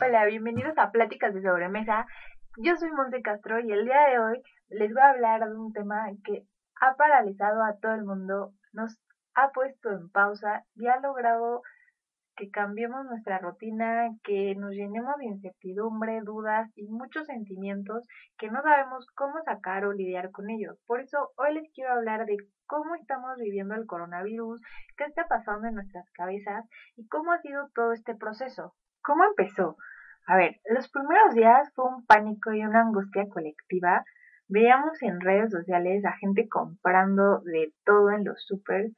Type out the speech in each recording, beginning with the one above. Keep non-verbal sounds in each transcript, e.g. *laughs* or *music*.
Hola, bienvenidos a Pláticas de Sobremesa. Yo soy Monte Castro y el día de hoy les voy a hablar de un tema que ha paralizado a todo el mundo, nos ha puesto en pausa y ha logrado que cambiemos nuestra rutina, que nos llenemos de incertidumbre, dudas y muchos sentimientos que no sabemos cómo sacar o lidiar con ellos. Por eso hoy les quiero hablar de cómo estamos viviendo el coronavirus, qué está pasando en nuestras cabezas y cómo ha sido todo este proceso. ¿Cómo empezó? A ver, los primeros días fue un pánico y una angustia colectiva. Veíamos en redes sociales a gente comprando de todo en los super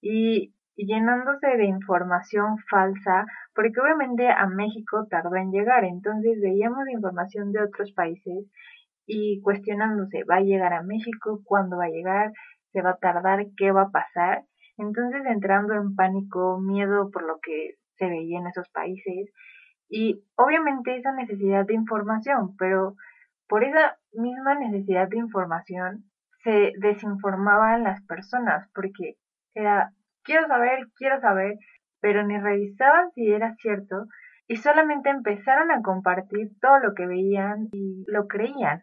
y, llenándose de información falsa, porque obviamente a México tardó en llegar. Entonces veíamos información de otros países y cuestionándose, ¿va a llegar a México? ¿Cuándo va a llegar? ¿Se va a tardar? ¿Qué va a pasar? Entonces entrando en pánico, miedo por lo que se veía en esos países y obviamente esa necesidad de información, pero por esa misma necesidad de información se desinformaban las personas porque era quiero saber, quiero saber, pero ni revisaban si era cierto y solamente empezaron a compartir todo lo que veían y lo creían.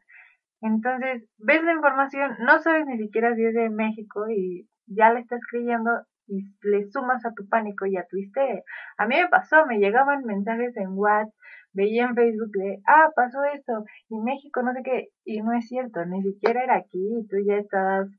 Entonces, ves la información, no sabes ni siquiera si es de México y ya la estás creyendo y le sumas a tu pánico y a tu histeria. A mí me pasó, me llegaban mensajes en WhatsApp, veía en Facebook de, ah, pasó esto, y México no sé qué, y no es cierto, ni siquiera era aquí, y tú ya estabas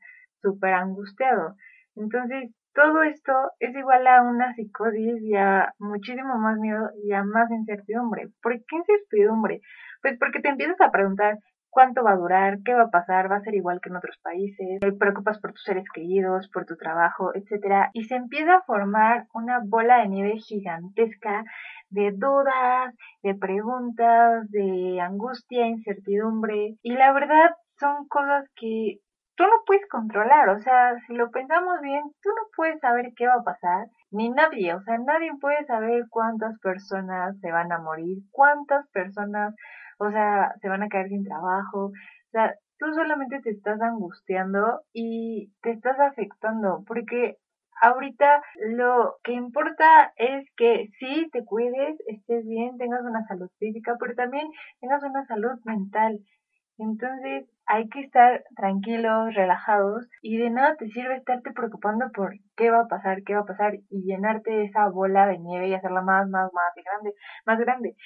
súper angustiado. Entonces, todo esto es igual a una psicosis y a muchísimo más miedo y a más incertidumbre. ¿Por qué incertidumbre? Pues porque te empiezas a preguntar, cuánto va a durar, qué va a pasar, va a ser igual que en otros países, te preocupas por tus seres queridos, por tu trabajo, etcétera, y se empieza a formar una bola de nieve gigantesca de dudas, de preguntas, de angustia, incertidumbre, y la verdad son cosas que tú no puedes controlar, o sea, si lo pensamos bien, tú no puedes saber qué va a pasar, ni nadie, o sea, nadie puede saber cuántas personas se van a morir, cuántas personas o sea, se van a caer sin trabajo, o sea, tú solamente te estás angustiando y te estás afectando, porque ahorita lo que importa es que sí te cuides, estés bien, tengas una salud física, pero también tengas una salud mental. Entonces hay que estar tranquilos, relajados y de nada te sirve estarte preocupando por qué va a pasar, qué va a pasar y llenarte esa bola de nieve y hacerla más, más, más grande, más grande.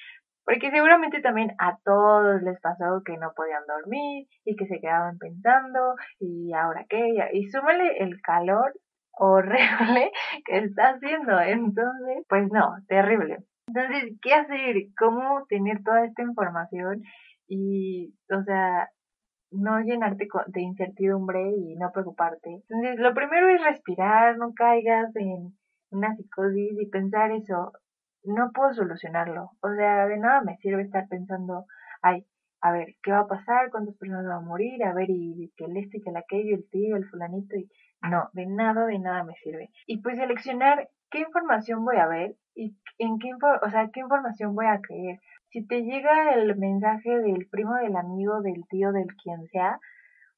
Porque seguramente también a todos les pasó que no podían dormir y que se quedaban pensando y ahora qué, y súmale el calor horrible *laughs* que está haciendo. Entonces, pues no, terrible. Entonces, ¿qué hacer? ¿Cómo tener toda esta información? Y, o sea, no llenarte de incertidumbre y no preocuparte. Entonces, lo primero es respirar, no caigas en una psicosis y pensar eso, no puedo solucionarlo. O sea, de nada me sirve estar pensando, ay, a ver, ¿qué va a pasar? ¿Cuántas personas van a morir? A ver, y que el este, que el aquello, el tío, el fulanito, y no, de nada, de nada me sirve. Y pues seleccionar qué información voy a ver y en qué, o sea, qué información voy a creer. Si te llega el mensaje del primo, del amigo, del tío, del quien sea,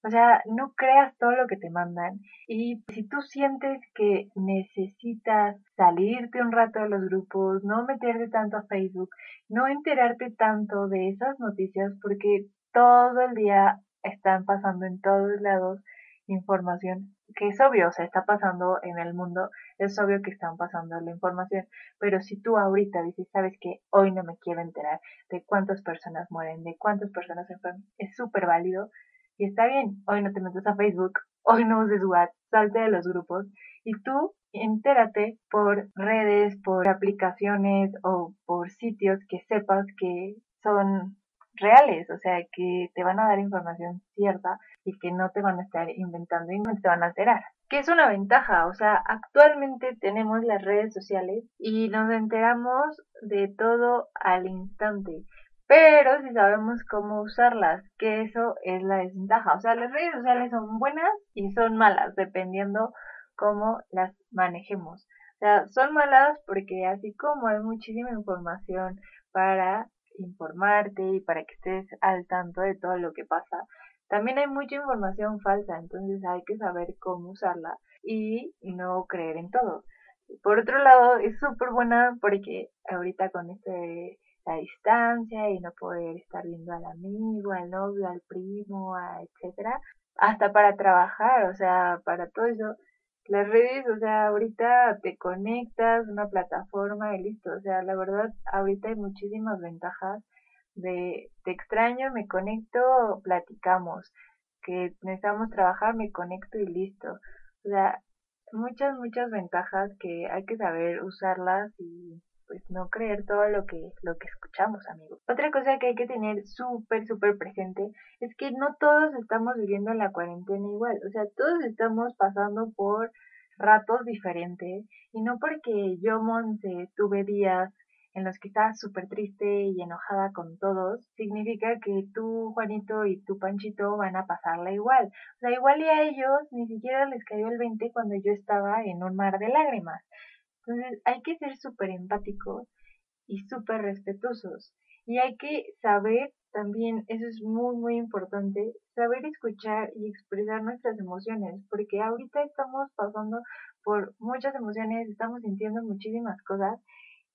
o sea, no creas todo lo que te mandan. Y si tú sientes que necesitas salirte un rato de los grupos, no meterte tanto a Facebook, no enterarte tanto de esas noticias, porque todo el día están pasando en todos lados información que es obvio, o sea, está pasando en el mundo, es obvio que están pasando la información, pero si tú ahorita dices, sabes que hoy no me quiero enterar de cuántas personas mueren, de cuántas personas se enferman, es súper válido y está bien, hoy no te metes a Facebook, *laughs* hoy no uses WhatsApp, salte de los grupos y tú entérate por redes, por aplicaciones o por sitios que sepas que son reales, o sea, que te van a dar información cierta y que no te van a estar inventando y no te van a alterar. Que es una ventaja, o sea, actualmente tenemos las redes sociales y nos enteramos de todo al instante, pero si sabemos cómo usarlas, que eso es la desventaja. O sea, las redes sociales son buenas y son malas, dependiendo cómo las manejemos. O sea, son malas porque así como hay muchísima información para informarte y para que estés al tanto de todo lo que pasa, también hay mucha información falsa, entonces hay que saber cómo usarla y no creer en todo. Por otro lado, es súper buena porque ahorita con este la distancia y no poder estar viendo al amigo, al novio, al primo, a etcétera, hasta para trabajar, o sea, para todo eso, las redes, o sea, ahorita te conectas, una plataforma y listo, o sea, la verdad, ahorita hay muchísimas ventajas de te extraño, me conecto, platicamos, que necesitamos trabajar, me conecto y listo. O sea, muchas, muchas ventajas que hay que saber usarlas y pues no creer todo lo que, lo que escuchamos, amigos. Otra cosa que hay que tener súper, súper presente es que no todos estamos viviendo la cuarentena igual. O sea, todos estamos pasando por ratos diferentes y no porque yo, Monse, tuve días en los que estaba súper triste y enojada con todos, significa que tú, Juanito, y tú, Panchito, van a pasarla igual. O sea, igual y a ellos ni siquiera les cayó el 20 cuando yo estaba en un mar de lágrimas. Entonces hay que ser súper empáticos y súper respetuosos. Y hay que saber también, eso es muy, muy importante, saber escuchar y expresar nuestras emociones, porque ahorita estamos pasando por muchas emociones, estamos sintiendo muchísimas cosas,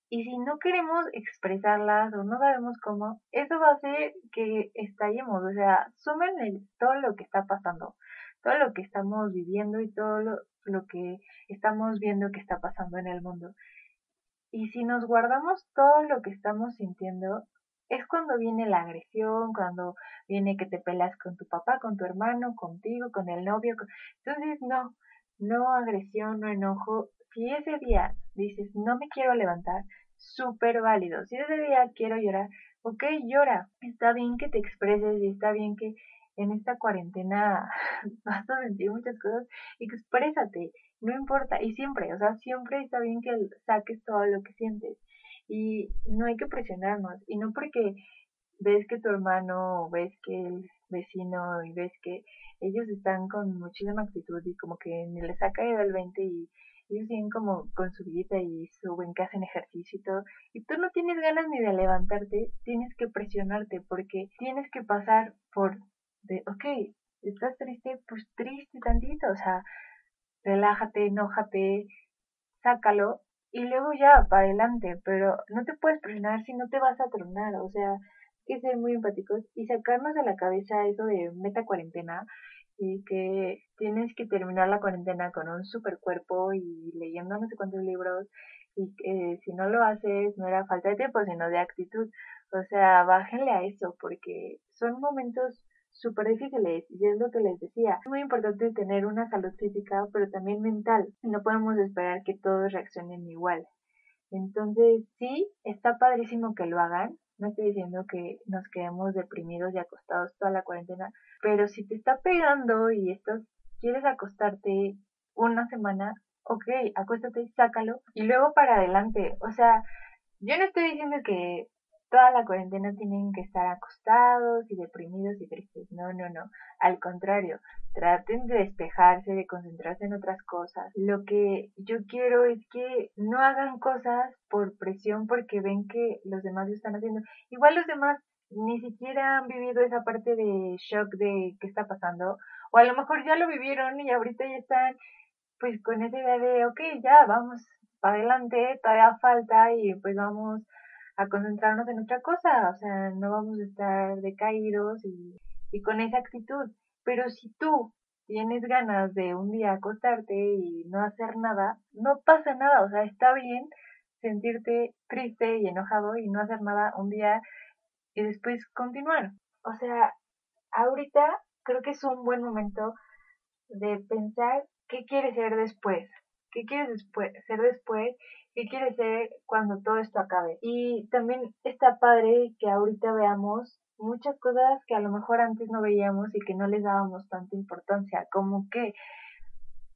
y si no queremos expresarlas o no sabemos cómo, eso va a hacer que estallemos, o sea, sumen todo lo que está pasando, todo lo que estamos viviendo y todo lo, lo que estamos viendo que está pasando en el mundo. Y si nos guardamos todo lo que estamos sintiendo, es cuando viene la agresión, cuando viene que te peleas con tu papá, con tu hermano, contigo, con el novio. Entonces, no, no agresión, no enojo. Si ese día dices, no me quiero levantar, súper válido. Si ese día quiero llorar, ok, llora. Está bien que te expreses y está bien que en esta cuarentena *laughs* vas a sentir muchas cosas, exprésate, no importa, y siempre, o sea, siempre está bien que saques todo lo que sientes, y no hay que presionarnos, y no porque ves que tu hermano, o ves que el vecino, y ves que ellos están con muchísima actitud y como que ni les ha caído el 20 y ellos siguen como con su vida y suben que hacen ejercicio y todo, y tú no tienes ganas ni de levantarte, tienes que presionarte porque tienes que pasar por de, ok, estás triste, pues triste tantito, o sea, relájate, enójate, sácalo y luego ya para adelante, pero no te puedes presionar si no te vas a tronar, o sea, hay que ser muy empáticos y sacarnos de la cabeza eso de meta cuarentena y que tienes que terminar la cuarentena con un super cuerpo y leyendo no sé cuántos libros y que si no lo haces no era falta de tiempo sino de actitud. O sea bájenle a eso porque son momentos súper difíciles y es lo que les decía. Es muy importante tener una salud física pero también mental no podemos esperar que todos reaccionen igual. Entonces sí, está padrísimo que lo hagan. No estoy diciendo que nos quedemos deprimidos y acostados toda la cuarentena, pero si te está pegando y estás, quieres acostarte una semana, ok, acuéstate, sácalo y luego para adelante. O sea, yo no estoy diciendo que toda la cuarentena tienen que estar acostados y deprimidos y tristes. No, no, no. Al contrario, traten de despejarse, de concentrarse en otras cosas. Lo que yo quiero es que no hagan cosas por presión porque ven que los demás lo están haciendo. Igual los demás ni siquiera han vivido esa parte de shock de qué está pasando. O a lo mejor ya lo vivieron y ahorita ya están pues con esa idea de, ok, ya vamos para adelante, todavía falta y pues vamos a concentrarnos en otra cosa, o sea, no vamos a estar decaídos y, con esa actitud. Pero si tú tienes ganas de un día acostarte y no hacer nada, no pasa nada, o sea, está bien sentirte triste y enojado y no hacer nada un día y después continuar. O sea, ahorita creo que es un buen momento de pensar qué quieres ser después, qué quieres después, ser después, qué quieres ser cuando todo esto acabe. Y también está padre que ahorita veamos muchas cosas que a lo mejor antes no veíamos y que no les dábamos tanta importancia, como que,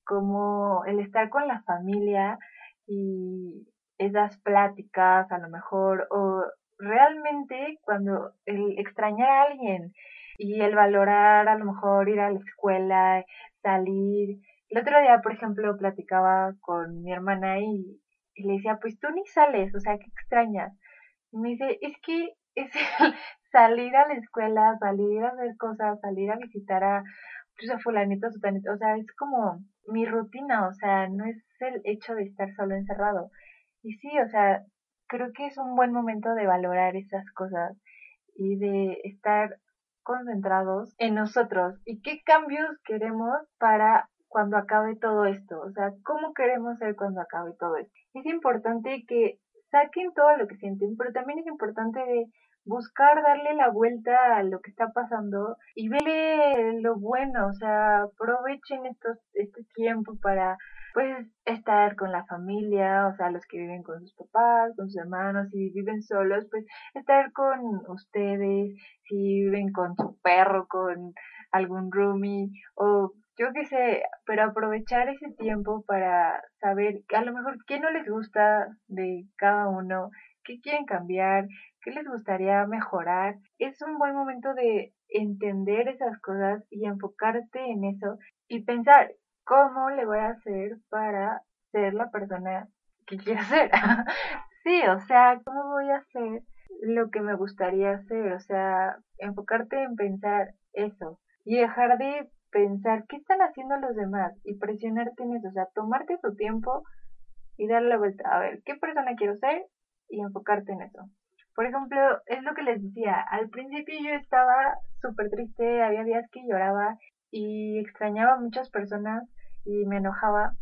como el estar con la familia y esas pláticas a lo mejor, o realmente cuando el extrañar a alguien y el valorar a lo mejor ir a la escuela, salir. El otro día, por ejemplo, platicaba con mi hermana y, le decía, pues tú ni sales, o sea, ¿qué extrañas? Y me dice, es que es *laughs* salir a la escuela, salir a hacer cosas, salir a visitar a, pues a fulanito, o sea, es como mi rutina, o sea, no es el hecho de estar solo encerrado. Y sí, o sea, creo que es un buen momento de valorar esas cosas y de estar concentrados en nosotros y qué cambios queremos para cuando acabe todo esto, o sea, cómo queremos ser cuando acabe todo esto. Es importante que saquen todo lo que sienten, pero también es importante buscar darle la vuelta a lo que está pasando y verle lo bueno, o sea, aprovechen estos, este tiempo para pues estar con la familia, o sea, los que viven con sus papás, con sus hermanos, si viven solos, pues estar con ustedes, si viven con su perro, con algún roomie o yo qué sé, pero aprovechar ese tiempo para saber a lo mejor qué no les gusta de cada uno, qué quieren cambiar, qué les gustaría mejorar. Es un buen momento de entender esas cosas y enfocarte en eso y pensar ¿cómo le voy a hacer para ser la persona que quiero ser? *laughs* sí, o sea, ¿cómo voy a hacer lo que me gustaría hacer? O sea, enfocarte en pensar eso y dejar de pensar qué están haciendo los demás y presionarte en eso, o sea, tomarte tu tiempo y darle la vuelta, a ver, ¿qué persona quiero ser? y enfocarte en eso. Por ejemplo, es lo que les decía, al principio yo estaba súper triste, había días que lloraba y extrañaba a muchas personas y me enojaba.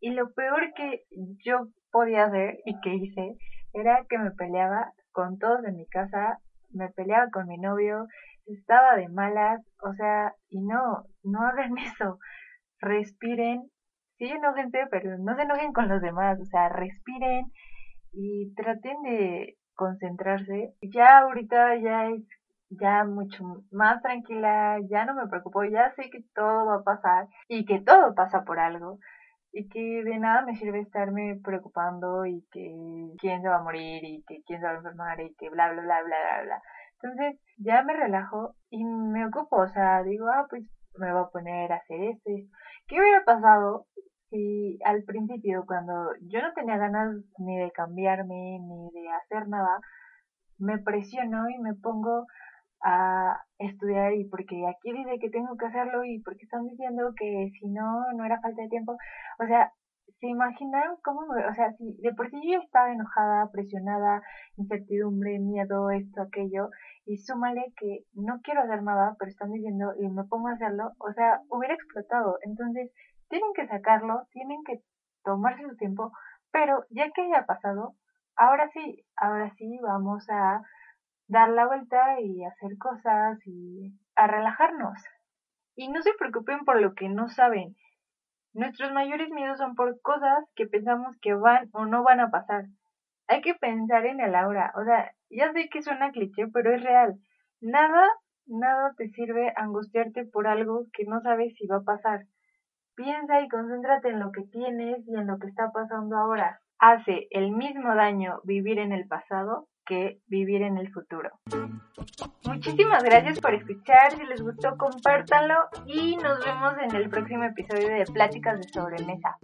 Y lo peor que yo podía hacer y que hice era que me peleaba con todos en mi casa, me peleaba con mi novio, estaba de malas, o sea, y no, no hagan *laughs* eso, respiren, sí enójense, pero no se enojen con los demás, o sea, respiren y traten de concentrarse. Ya ahorita ya es ya mucho más tranquila, ya no me preocupo, ya sé que todo va a pasar y que todo pasa por algo y que de nada me sirve estarme preocupando y que quién se va a morir y que quién se va a enfermar y que bla bla bla bla bla bla. Entonces ya me relajo y me ocupo, o sea, digo, ah, pues me voy a poner a hacer esto. ¿Qué hubiera pasado si al principio, cuando yo no tenía ganas ni de cambiarme ni de hacer nada, me presiono y me pongo a estudiar y porque aquí dice que tengo que hacerlo y porque están diciendo que si no, no era falta de tiempo. O sea, ¿se imaginan cómo O sea, si de por sí yo estaba enojada, presionada, incertidumbre, miedo, esto, aquello, y súmale que no quiero hacer nada, pero están diciendo y me pongo a hacerlo, o sea, hubiera explotado. Entonces, tienen que sacarlo, tienen que tomarse su tiempo, pero ya que haya pasado, ahora sí, ahora sí vamos a dar la vuelta y hacer cosas y a relajarnos. Y no se preocupen por lo que no saben. Nuestros mayores miedos son por cosas que pensamos que van o no van a pasar. Hay que pensar en el ahora. O sea, ya sé que suena cliché, pero es real. Nada, nada te sirve angustiarte por algo que no sabes si va a pasar. Piensa y concéntrate en lo que tienes y en lo que está pasando ahora. Hace el mismo daño vivir en el pasado que vivir en el futuro. Muchísimas gracias por escuchar, si les gustó compártanlo y nos vemos en el próximo episodio de Pláticas de Sobremesa.